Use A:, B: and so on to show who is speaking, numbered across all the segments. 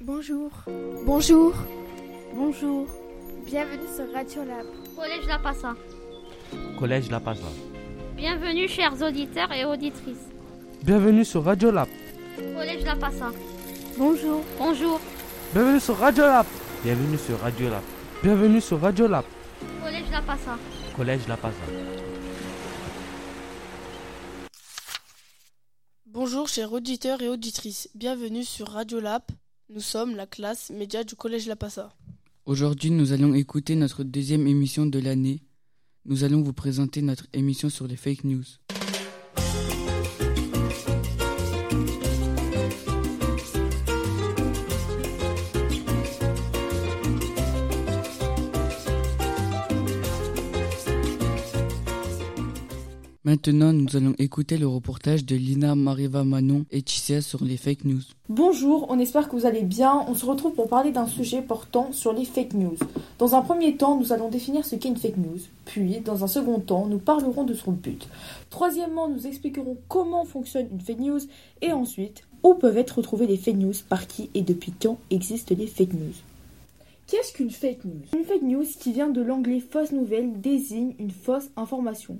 A: Bonjour. Bonjour.
B: Bonjour.
A: Bienvenue sur Radio Lab.
C: Collège La Passa.
D: Collège La Passa.
C: Bienvenue chers auditeurs et auditrices.
D: Bienvenue sur Radio Lab.
C: Collège La Passa.
B: Bonjour.
C: Bonjour.
D: Bienvenue sur Radio Lab. Bienvenue sur Radio Lab. Bienvenue sur Radio Lab.
C: Collège La Passa.
D: Collège La Passa.
E: Bonjour chers auditeurs et auditrices, bienvenue sur Radio Lab. Nous sommes la classe média du Collège La Passa.
F: Aujourd'hui, nous allons écouter notre deuxième émission de l'année. Nous allons vous présenter notre émission sur les fake news. Maintenant, nous allons écouter le reportage de Lina Mariva Manon et Tissia sur les fake news.
G: Bonjour, on espère que vous allez bien. On se retrouve pour parler d'un sujet portant sur les fake news. Dans un premier temps, nous allons définir ce qu'est une fake news. Puis, dans un second temps, nous parlerons de son but. Troisièmement, nous expliquerons comment fonctionne une fake news. Et ensuite, où peuvent être retrouvées les fake news, par qui et depuis quand existent les fake news. Qu'est-ce qu'une fake news? Une fake news qui vient de l'anglais fausse nouvelle désigne une fausse information.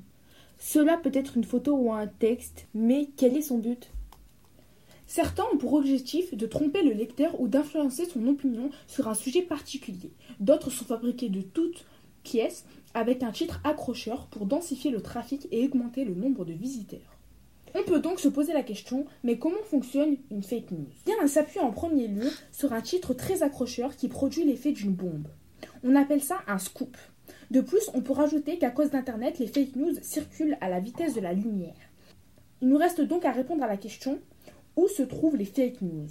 G: Cela peut être une photo ou un texte, mais quel est son but? Certains ont pour objectif de tromper le lecteur ou d'influencer son opinion sur un sujet particulier. D'autres sont fabriqués de toutes pièces avec un titre accrocheur pour densifier le trafic et augmenter le nombre de visiteurs. On peut donc se poser la question, mais comment fonctionne une fake news? Bien, elle s'appuie en premier lieu sur un titre très accrocheur qui produit l'effet d'une bombe. On appelle ça un scoop. De plus, on peut rajouter qu'à cause d'Internet, les fake news circulent à la vitesse de la lumière. Il nous reste donc à répondre à la question où se trouvent les fake news?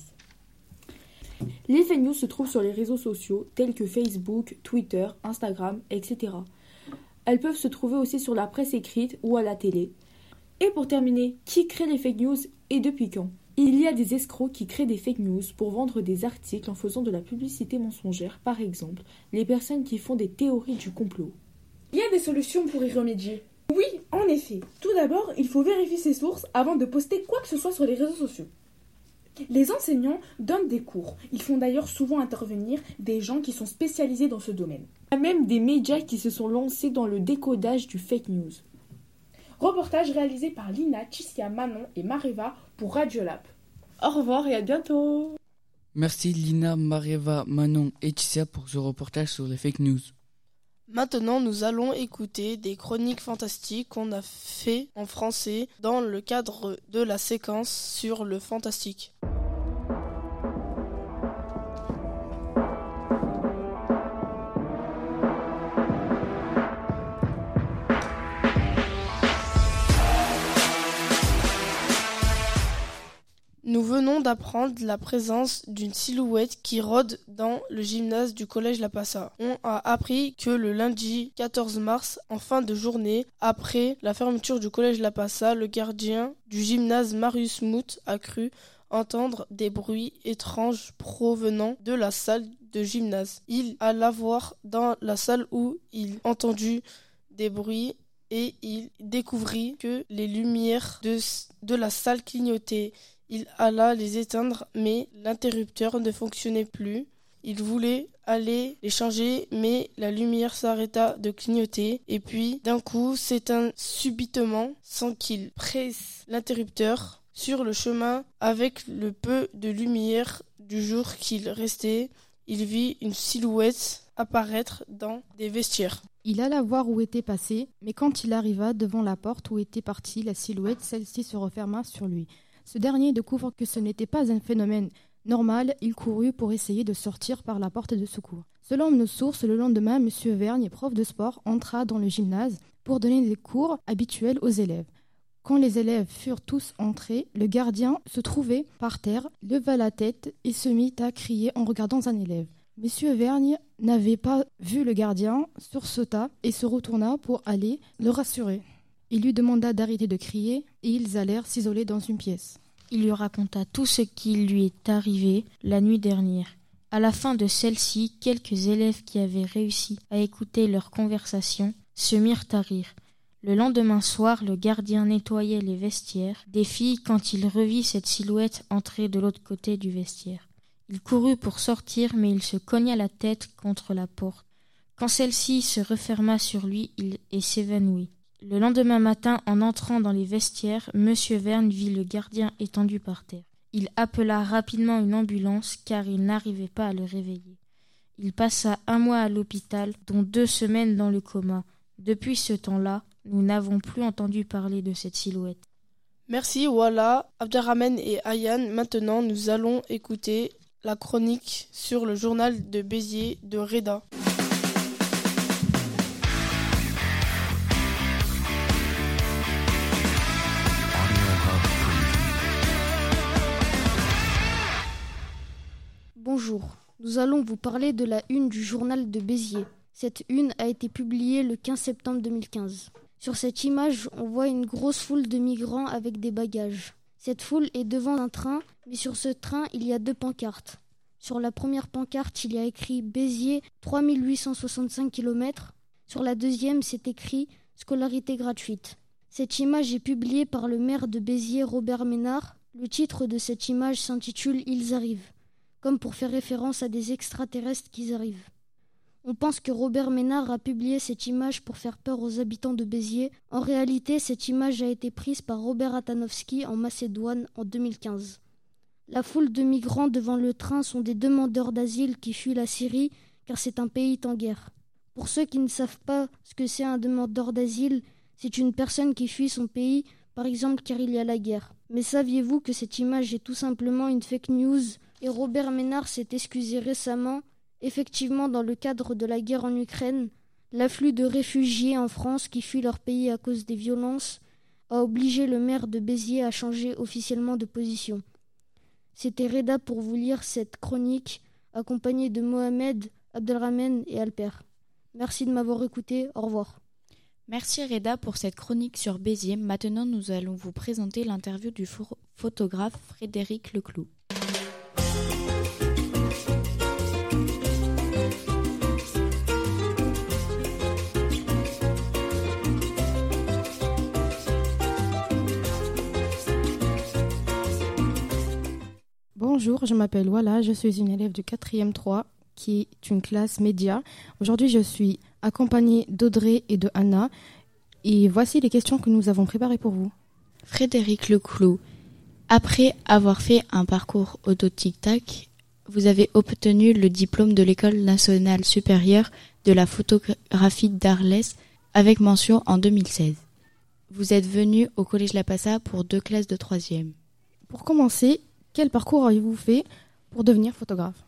G: Les fake news se trouvent sur les réseaux sociaux tels que Facebook, Twitter, Instagram, etc. Elles peuvent se trouver aussi sur la presse écrite ou à la télé. Et pour terminer, qui crée les fake news et depuis quand? Il y a des escrocs qui créent des fake news pour vendre des articles en faisant de la publicité mensongère, par exemple les personnes qui font des théories du complot. Il y a des solutions pour y remédier. Oui, en effet. Tout d'abord, il faut vérifier ses sources avant de poster quoi que ce soit sur les réseaux sociaux. Les enseignants donnent des cours. Ils font d'ailleurs souvent intervenir des gens qui sont spécialisés dans ce domaine. Il y a même des médias qui se sont lancés dans le décodage du fake news. Reportage réalisé par Lina, Tissia, Manon et Mareva pour Radiolab. Au revoir et à bientôt.
F: Merci Lina, Mareva, Manon et Tissia pour ce reportage sur les fake news.
E: Maintenant, nous allons écouter des chroniques fantastiques qu'on a fait en français dans le cadre de la séquence sur le fantastique. Nous venons d'apprendre la présence d'une silhouette qui rôde dans le gymnase du collège La Passa. On a appris que le lundi 14 mars, en fin de journée, après la fermeture du collège La Passa, le gardien du gymnase Marius Mout a cru entendre des bruits étranges provenant de la salle de gymnase. Il alla voir dans la salle où il entendu des bruits et il découvrit que les lumières de, de la salle clignotaient. Il alla les éteindre, mais l'interrupteur ne fonctionnait plus. Il voulait aller les changer, mais la lumière s'arrêta de clignoter, et puis d'un coup s'éteint subitement, sans qu'il presse l'interrupteur. Sur le chemin, avec le peu de lumière du jour qu'il restait, il vit une silhouette apparaître dans des vestiaires.
H: Il alla voir où était passé, mais quand il arriva devant la porte où était partie la silhouette, celle-ci se referma sur lui. Ce dernier découvre que ce n'était pas un phénomène normal, il courut pour essayer de sortir par la porte de secours. Selon nos sources, le lendemain, M. Vergne, prof de sport, entra dans le gymnase pour donner des cours habituels aux élèves. Quand les élèves furent tous entrés, le gardien se trouvait par terre, leva la tête et se mit à crier en regardant un élève. Monsieur Vergne n'avait pas vu le gardien, sursauta et se retourna pour aller le rassurer. Il lui demanda d'arrêter de crier et ils allèrent s'isoler dans une pièce.
I: Il lui raconta tout ce qui lui est arrivé la nuit dernière. À la fin de celle-ci, quelques élèves qui avaient réussi à écouter leur conversation se mirent à rire. Le lendemain soir, le gardien nettoyait les vestiaires des filles quand il revit cette silhouette entrer de l'autre côté du vestiaire. Il courut pour sortir, mais il se cogna la tête contre la porte. Quand celle-ci se referma sur lui, il s'évanouit. Le lendemain matin, en entrant dans les vestiaires, M. Verne vit le gardien étendu par terre. Il appela rapidement une ambulance car il n'arrivait pas à le réveiller. Il passa un mois à l'hôpital, dont deux semaines dans le coma. Depuis ce temps-là, nous n'avons plus entendu parler de cette silhouette.
E: Merci voilà, Abderrahman et Ayan. Maintenant, nous allons écouter la chronique sur le journal de Béziers de Reda.
B: Nous allons vous parler de la une du journal de Béziers. Cette une a été publiée le 15 septembre 2015. Sur cette image, on voit une grosse foule de migrants avec des bagages. Cette foule est devant un train, mais sur ce train, il y a deux pancartes. Sur la première pancarte, il y a écrit Béziers 3865 km. Sur la deuxième, c'est écrit Scolarité gratuite. Cette image est publiée par le maire de Béziers, Robert Ménard. Le titre de cette image s'intitule Ils arrivent, comme pour faire référence à des extraterrestres qui arrivent. On pense que Robert Ménard a publié cette image pour faire peur aux habitants de Béziers. En réalité, cette image a été prise par Robert Atanowski en Macédoine en 2015. La foule de migrants devant le train sont des demandeurs d'asile qui fuient la Syrie car c'est un pays en guerre. Pour ceux qui ne savent pas ce que c'est un demandeur d'asile, c'est une personne qui fuit son pays, par exemple car il y a la guerre. Mais saviez-vous que cette image est tout simplement une fake news et Robert Ménard s'est excusé récemment Effectivement, dans le cadre de la guerre en Ukraine, l'afflux de réfugiés en France qui fuient leur pays à cause des violences a obligé le maire de Béziers à changer officiellement de position. C'était Reda pour vous lire cette chronique, accompagnée de Mohamed, Abdelrahman et Alper. Merci de m'avoir écouté, au revoir.
J: Merci Reda pour cette chronique sur Béziers. Maintenant, nous allons vous présenter l'interview du photographe Frédéric Leclou.
H: Bonjour, je m'appelle Walla, je suis une élève du 4e 3 qui est une classe média. Aujourd'hui, je suis accompagnée d'Audrey et de Anna et voici les questions que nous avons préparées pour vous.
J: Frédéric Leclou, après avoir fait un parcours auto-tic-tac, vous avez obtenu le diplôme de l'École nationale supérieure de la photographie d'Arles avec mention en 2016. Vous êtes venu au Collège La Passa pour deux classes de troisième.
H: Pour commencer, quel parcours avez-vous fait pour devenir photographe?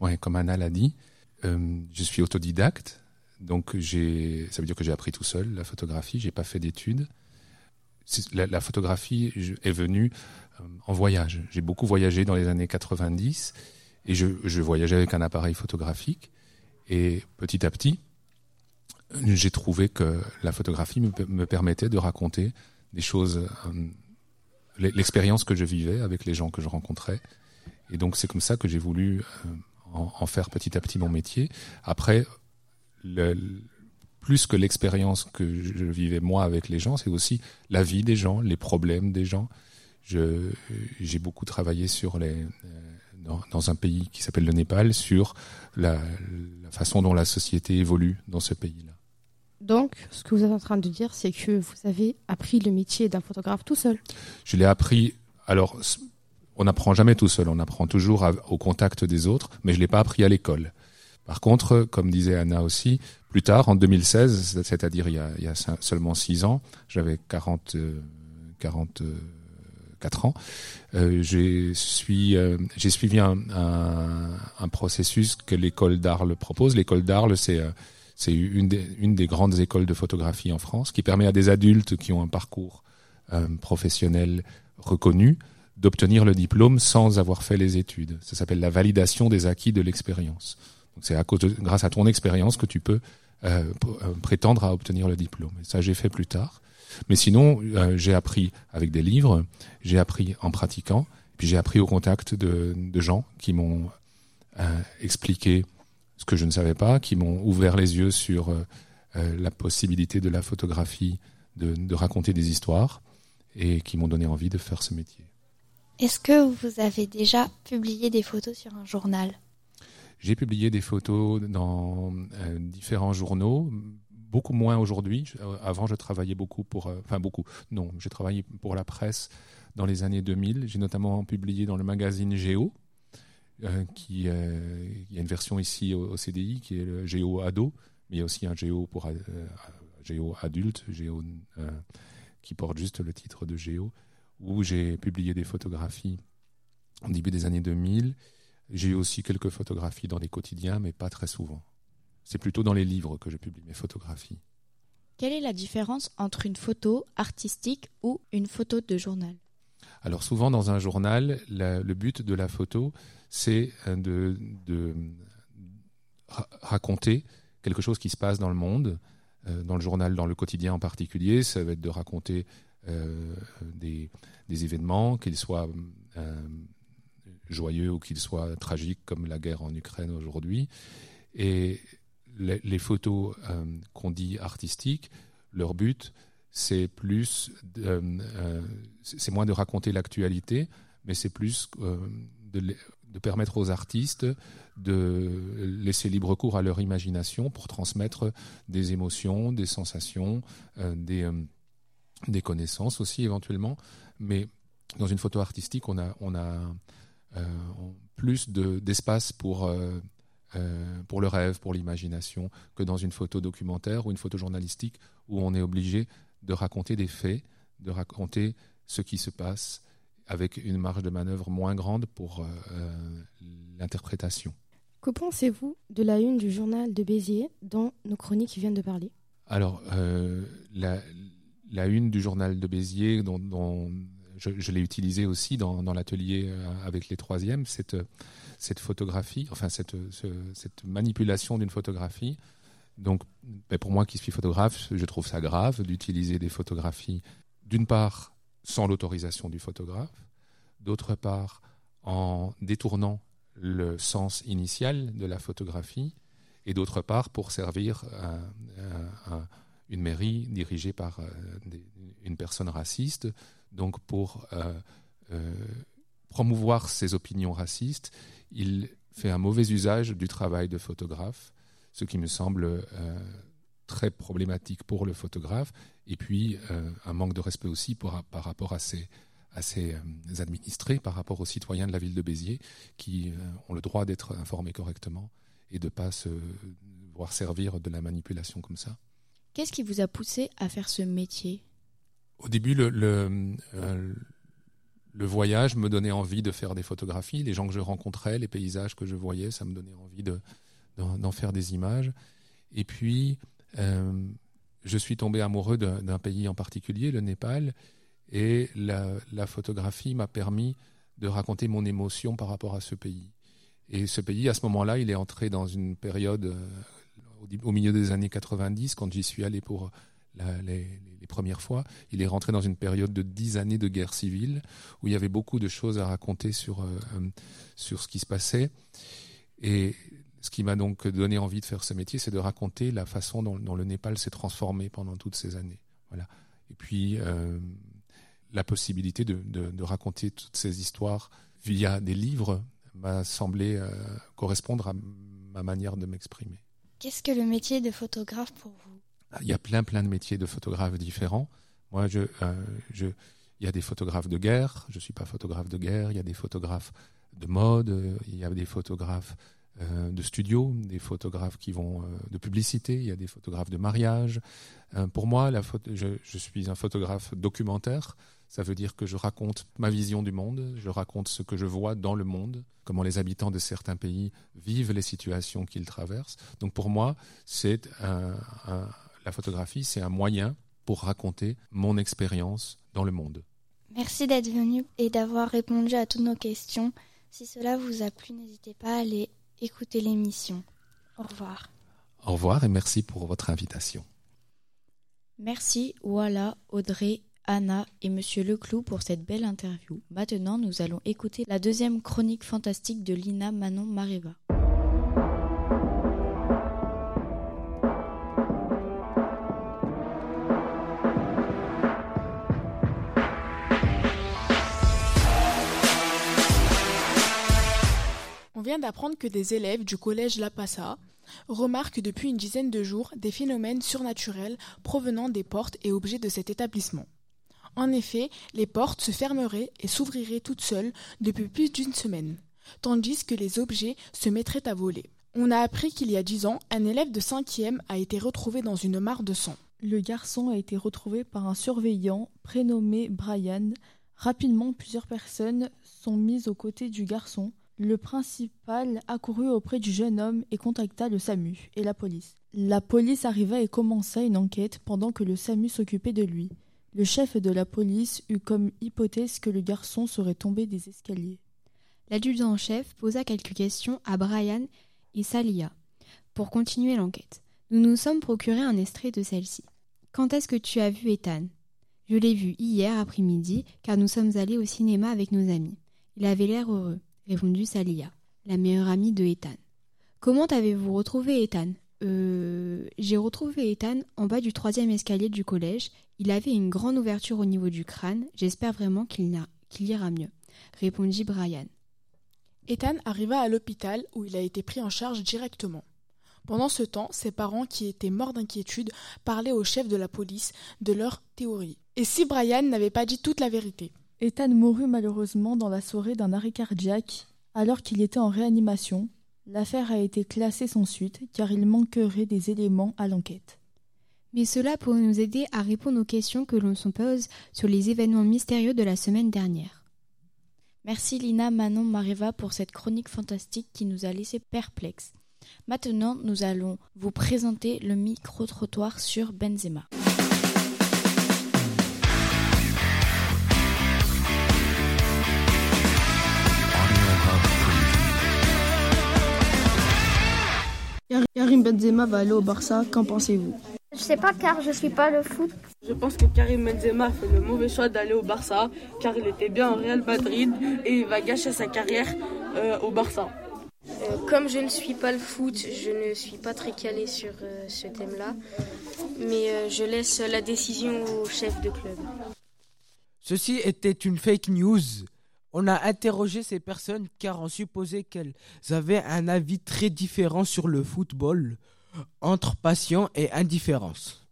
K: Ouais, comme Anna l'a dit, euh, je suis autodidacte, donc ça veut dire que j'ai appris tout seul la photographie. J'ai pas fait d'études. La, photographie est venue euh, en voyage. J'ai beaucoup voyagé dans les années 90 et je, voyageais avec un appareil photographique. Et petit à petit, j'ai trouvé que la photographie me, me, permettait de raconter des choses euh, l'expérience que je vivais avec les gens que je rencontrais. Et donc c'est comme ça que j'ai voulu euh, en, faire petit à petit mon métier. Après, le, plus que l'expérience que je vivais moi avec les gens, c'est aussi la vie des gens, les problèmes des gens. J'ai beaucoup travaillé sur les, euh, dans, un pays qui s'appelle le Népal sur la façon dont la société évolue dans ce pays-là.
H: Donc, ce que vous êtes en train de dire, c'est que vous avez appris le métier d'un photographe tout seul.
K: Je l'ai appris. Alors, on n'apprend jamais tout seul. On apprend toujours au contact des autres, mais je l'ai pas appris à l'école. Par contre, comme disait Anna aussi, plus tard, en 2016, c'est-à-dire il, y a seulement six ans, j'avais 40, 44 ans, euh, j'ai suis, euh, j'ai suivi un, processus que l'école d'Arles propose. L'école d'Arles, c'est euh, c'est une des, grandes écoles de photographie en France qui permet à des adultes qui ont un parcours euh, professionnel reconnu d'obtenir le diplôme sans avoir fait les études. Ça s'appelle la validation des acquis de l'expérience. C'est grâce à ton expérience que tu peux euh, euh, prétendre à obtenir le diplôme. Ça j'ai fait plus tard. Mais sinon j'ai appris avec des livres, j'ai appris en pratiquant, puis j'ai appris au contact de, gens qui m'ont expliqué ce que je ne savais pas, qui m'ont ouvert les yeux sur euh, euh, la possibilité de la photographie, de, de, raconter des histoires, et qui m'ont donné envie de faire ce métier.
J: Est-ce que vous avez déjà publié des photos sur un journal?
K: J'ai publié des photos dans euh, différents journaux, beaucoup moins aujourd'hui. Avant, je travaillais beaucoup pour, euh, enfin beaucoup, non, j'ai travaillé pour la presse dans les années 2000. J'ai notamment publié dans le magazine Géo, qui il y a une version ici au, CDI qui est le Géo Ado, mais il y a aussi un Géo pour Géo adulte, Géo qui porte juste le titre de Géo, où j'ai publié des photographies au début des années 2000. J'ai eu aussi quelques photographies dans les quotidiens, mais pas très souvent. C'est plutôt dans les livres que je publie mes photographies.
J: Quelle est la différence entre une photo artistique ou une photo de journal?
K: Alors souvent dans un journal, le but de la photo, c'est de, de raconter quelque chose qui se passe dans le monde, euh, dans le journal, dans le quotidien en particulier, ça va être de raconter euh, des, événements, qu'ils soient euh, joyeux ou qu'ils soient tragiques, comme la guerre en Ukraine aujourd'hui. Et les, photos qu'on dit artistiques, leur but, c'est plus, c'est moins de raconter l'actualité, mais c'est plus de, de permettre aux artistes de laisser libre cours à leur imagination pour transmettre des émotions, des sensations, euh, des, euh, connaissances aussi éventuellement. Mais dans une photo artistique, on a, on a euh, plus d'espace pour, pour le rêve, pour l'imagination, que dans une photo documentaire ou une photo journalistique où on est obligé de raconter des faits, de raconter ce qui se passe avec une marge de manœuvre moins grande pour euh, euh, l'interprétation.
H: Que pensez-vous de la une du journal de Béziers dont nos chroniques viennent de parler?
K: Alors, euh, la, la, une du journal de Béziers, dont, dont je, l'ai utilisée aussi dans, dans l'atelier avec les troisièmes, cette, cette photographie, enfin cette, cette manipulation d'une photographie. Donc, ben, pour moi qui suis photographe, je trouve ça grave d'utiliser des photographies, d'une part, sans l'autorisation du photographe, d'autre part en détournant le sens initial de la photographie, et d'autre part pour servir une mairie dirigée par euh, une personne raciste, donc pour euh, euh, promouvoir ses opinions racistes, il fait un mauvais usage du travail de photographe, ce qui me semble très problématique pour le photographe, et puis euh, un manque de respect aussi par rapport à ses, à ses euh, administrés, par rapport aux citoyens de la ville de Béziers, qui euh, ont le droit d'être informés correctement et de ne pas se voir servir de la manipulation comme ça.
J: Qu'est-ce qui vous a poussé à faire ce métier?
K: Au début, le, le, le, voyage me donnait envie de faire des photographies. Les gens que je rencontrais, les paysages que je voyais, ça me donnait envie d'en de, faire des images. Et puis, euh, je suis tombé amoureux d'un pays en particulier, le Népal, et la, photographie m'a permis de raconter mon émotion par rapport à ce pays. Et ce pays, à ce moment-là, il est entré dans une période euh, au, milieu des années 90, quand j'y suis allé pour les, premières fois. Il est rentré dans une période de dix années de guerre civile, où il y avait beaucoup de choses à raconter sur, euh, sur ce qui se passait. Et ce qui m'a donc donné envie de faire ce métier, c'est de raconter la façon dont, le Népal s'est transformé pendant toutes ces années. Voilà. Et puis euh, la possibilité de, raconter toutes ces histoires via des livres m'a semblé euh, correspondre à ma manière de m'exprimer.
J: Qu'est-ce que le métier de photographe pour vous?
K: Il y a plein plein de métiers de photographes différents. Moi, je, euh, je, il y a des photographes de guerre. Je suis pas photographe de guerre. Il y a des photographes de mode. Il y a des photographes de studio, des photographes qui vont euh, de publicité, il y a des photographes de mariage. Euh, pour moi, je, suis un photographe documentaire. Ça veut dire que je raconte ma vision du monde, je raconte ce que je vois dans le monde, comment les habitants de certains pays vivent les situations qu'ils traversent. Donc pour moi, c'est la photographie, c'est un moyen pour raconter mon expérience dans le monde.
J: Merci d'être venu et d'avoir répondu à toutes nos questions. Si cela vous a plu, n'hésitez pas à aller écoutez l'émission. Au revoir.
K: Au revoir et merci pour votre invitation.
J: Merci Walla, Audrey, Anna et Monsieur Leclou pour cette belle interview. Maintenant, nous allons écouter la deuxième chronique fantastique de Lina Manon Mareva.
L: Vient d'apprendre que des élèves du collège La Passa remarquent depuis une dizaine de jours des phénomènes surnaturels provenant des portes et objets de cet établissement. En effet, les portes se fermeraient et s'ouvriraient toutes seules depuis plus d'une semaine, tandis que les objets se mettraient à voler. On a appris qu'il y a dix ans, un élève de cinquième a été retrouvé dans une mare de sang.
M: Le garçon a été retrouvé par un surveillant prénommé Brian. Rapidement, plusieurs personnes sont mises aux côtés du garçon. Le principal accourut auprès du jeune homme et contacta le SAMU et la police. La police arriva et commença une enquête pendant que le SAMU s'occupait de lui. Le chef de la police eut comme hypothèse que le garçon serait tombé des escaliers.
N: L'adjudant-chef posa quelques questions à Brian et Salia pour continuer l'enquête. Nous nous sommes procuré un extrait de celle-ci. Quand est-ce que tu as vu Ethan? Je l'ai vu hier après-midi car nous sommes allés au cinéma avec nos amis. Il avait l'air heureux, répondit Salia, la meilleure amie de Ethan. Comment avez-vous retrouvé Ethan? Euh. J'ai retrouvé Ethan en bas du troisième escalier du collège. Il avait une grande ouverture au niveau du crâne. J'espère vraiment qu'il ira mieux, répondit Brian.
L: Ethan arriva à l'hôpital où il a été pris en charge directement. Pendant ce temps, ses parents, qui étaient morts d'inquiétude, parlaient au chef de la police de leur théorie. Et si Brian n'avait pas dit toute la vérité?
M: Ethan mourut malheureusement dans la soirée d'un arrêt cardiaque alors qu'il était en réanimation. L'affaire a été classée sans suite car il manquerait des éléments à l'enquête.
N: Mais cela pourrait nous aider à répondre aux questions que l'on se pose sur les événements mystérieux de la semaine dernière.
J: Merci Lina, Manon, Mariva pour cette chronique fantastique qui nous a laissé perplexes. Maintenant, nous allons vous présenter le micro-trottoir sur Benzema.
O: Karim Benzema va aller au Barça, qu'en pensez-vous?
C: Je sais pas car je suis pas le foot.
P: Je pense que Karim Benzema fait le mauvais choix d'aller au Barça car il était bien au Real Madrid et il va gâcher sa carrière euh, au Barça.
Q: Euh, comme je ne suis pas le foot, je ne suis pas très calé sur euh, ce thème-là, mais euh, je laisse la décision au chef de club.
D: Ceci était une fake news. On a interrogé ces personnes car on supposait qu'elles avaient un avis très différent sur le football, entre passion et indifférence.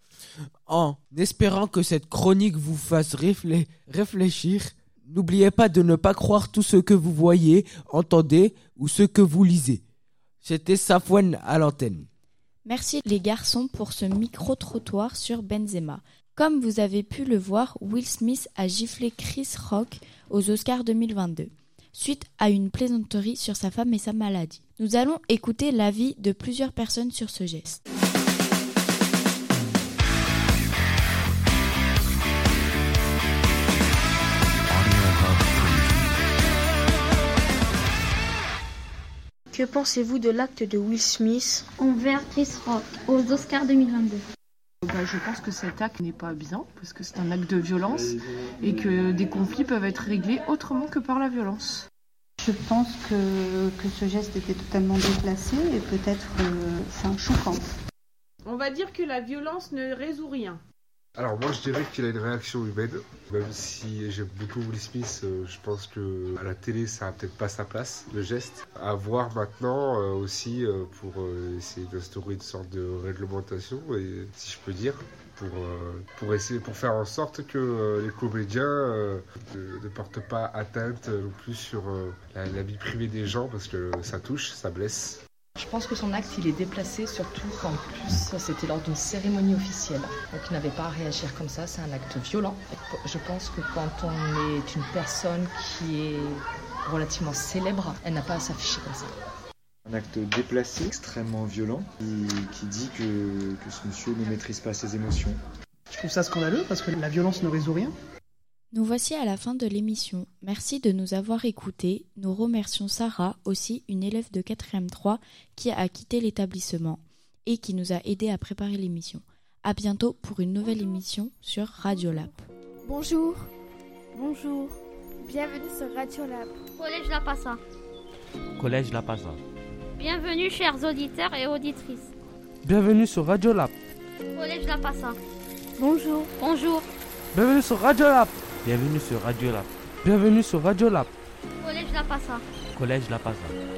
D: En espérant que cette chronique vous fasse réflé- réfléchir, n'oubliez pas de ne pas croire tout ce que vous voyez, entendez ou ce que vous lisez. C'était Safwan à l'antenne.
J: Merci les garçons pour ce micro-trottoir sur Benzema. Comme vous avez pu le voir, Will Smith a giflé Chris Rock aux Oscars 2022, suite à une plaisanterie sur sa femme et sa maladie. Nous allons écouter l'avis de plusieurs personnes sur ce geste.
Q: Que pensez-vous de l'acte de Will Smith
C: envers Chris Rock aux Oscars 2022
R: Bah, je pense que cet acte n'est pas bien, parce que c'est un acte de violence et que des conflits peuvent être réglés autrement que par la violence.
S: Je pense que, que ce geste était totalement déplacé et peut-être euh, enfin, choquant.
T: On va dire que la violence ne résout rien.
U: Alors moi je dirais qu'il a une réaction humaine, même si j'aime beaucoup Will Smith, euh, je pense que à la télé ça a peut-être pas sa place, le geste. À voir maintenant euh, aussi euh, pour essayer d'instaurer une sorte de réglementation, si je peux dire, pour, pour essayer pour faire en sorte que les comédiens ne, portent pas atteinte non plus sur la vie privée des gens parce que ça touche, ça blesse.
V: Je pense que son acte, il est déplacé, surtout qu'en plus, c'était lors d'une cérémonie officielle. Donc, il n'avait pas à réagir comme ça, c'est un acte violent. Je pense que quand on est une personne qui est relativement célèbre, elle n'a pas à s'afficher comme ça.
W: Un acte déplacé, extrêmement violent, qui, qui dit que, que ce monsieur ne maîtrise pas ses émotions.
X: Je trouve ça scandaleux parce que la violence ne résout rien.
J: Nous voici à la fin de l'émission. Merci de nous avoir écoutés. Nous remercions Sarah, aussi une élève de 4e 3, qui a quitté l'établissement et qui nous a aidés à préparer l'émission. À bientôt pour une nouvelle émission sur Radiolab.
A: Bonjour. Bonjour. Bienvenue sur Radiolab.
C: Collège La Passa.
D: Collège La Passa.
C: Bienvenue chers auditeurs et auditrices.
D: Bienvenue sur Radio Lab.
C: Collège La Passa.
A: Bonjour.
C: Bonjour.
D: Bienvenue sur Radio Lab. Bienvenue sur Radio Lab. Bienvenue sur Radio Lab.
C: Collège La Passa.
D: Collège La Passa.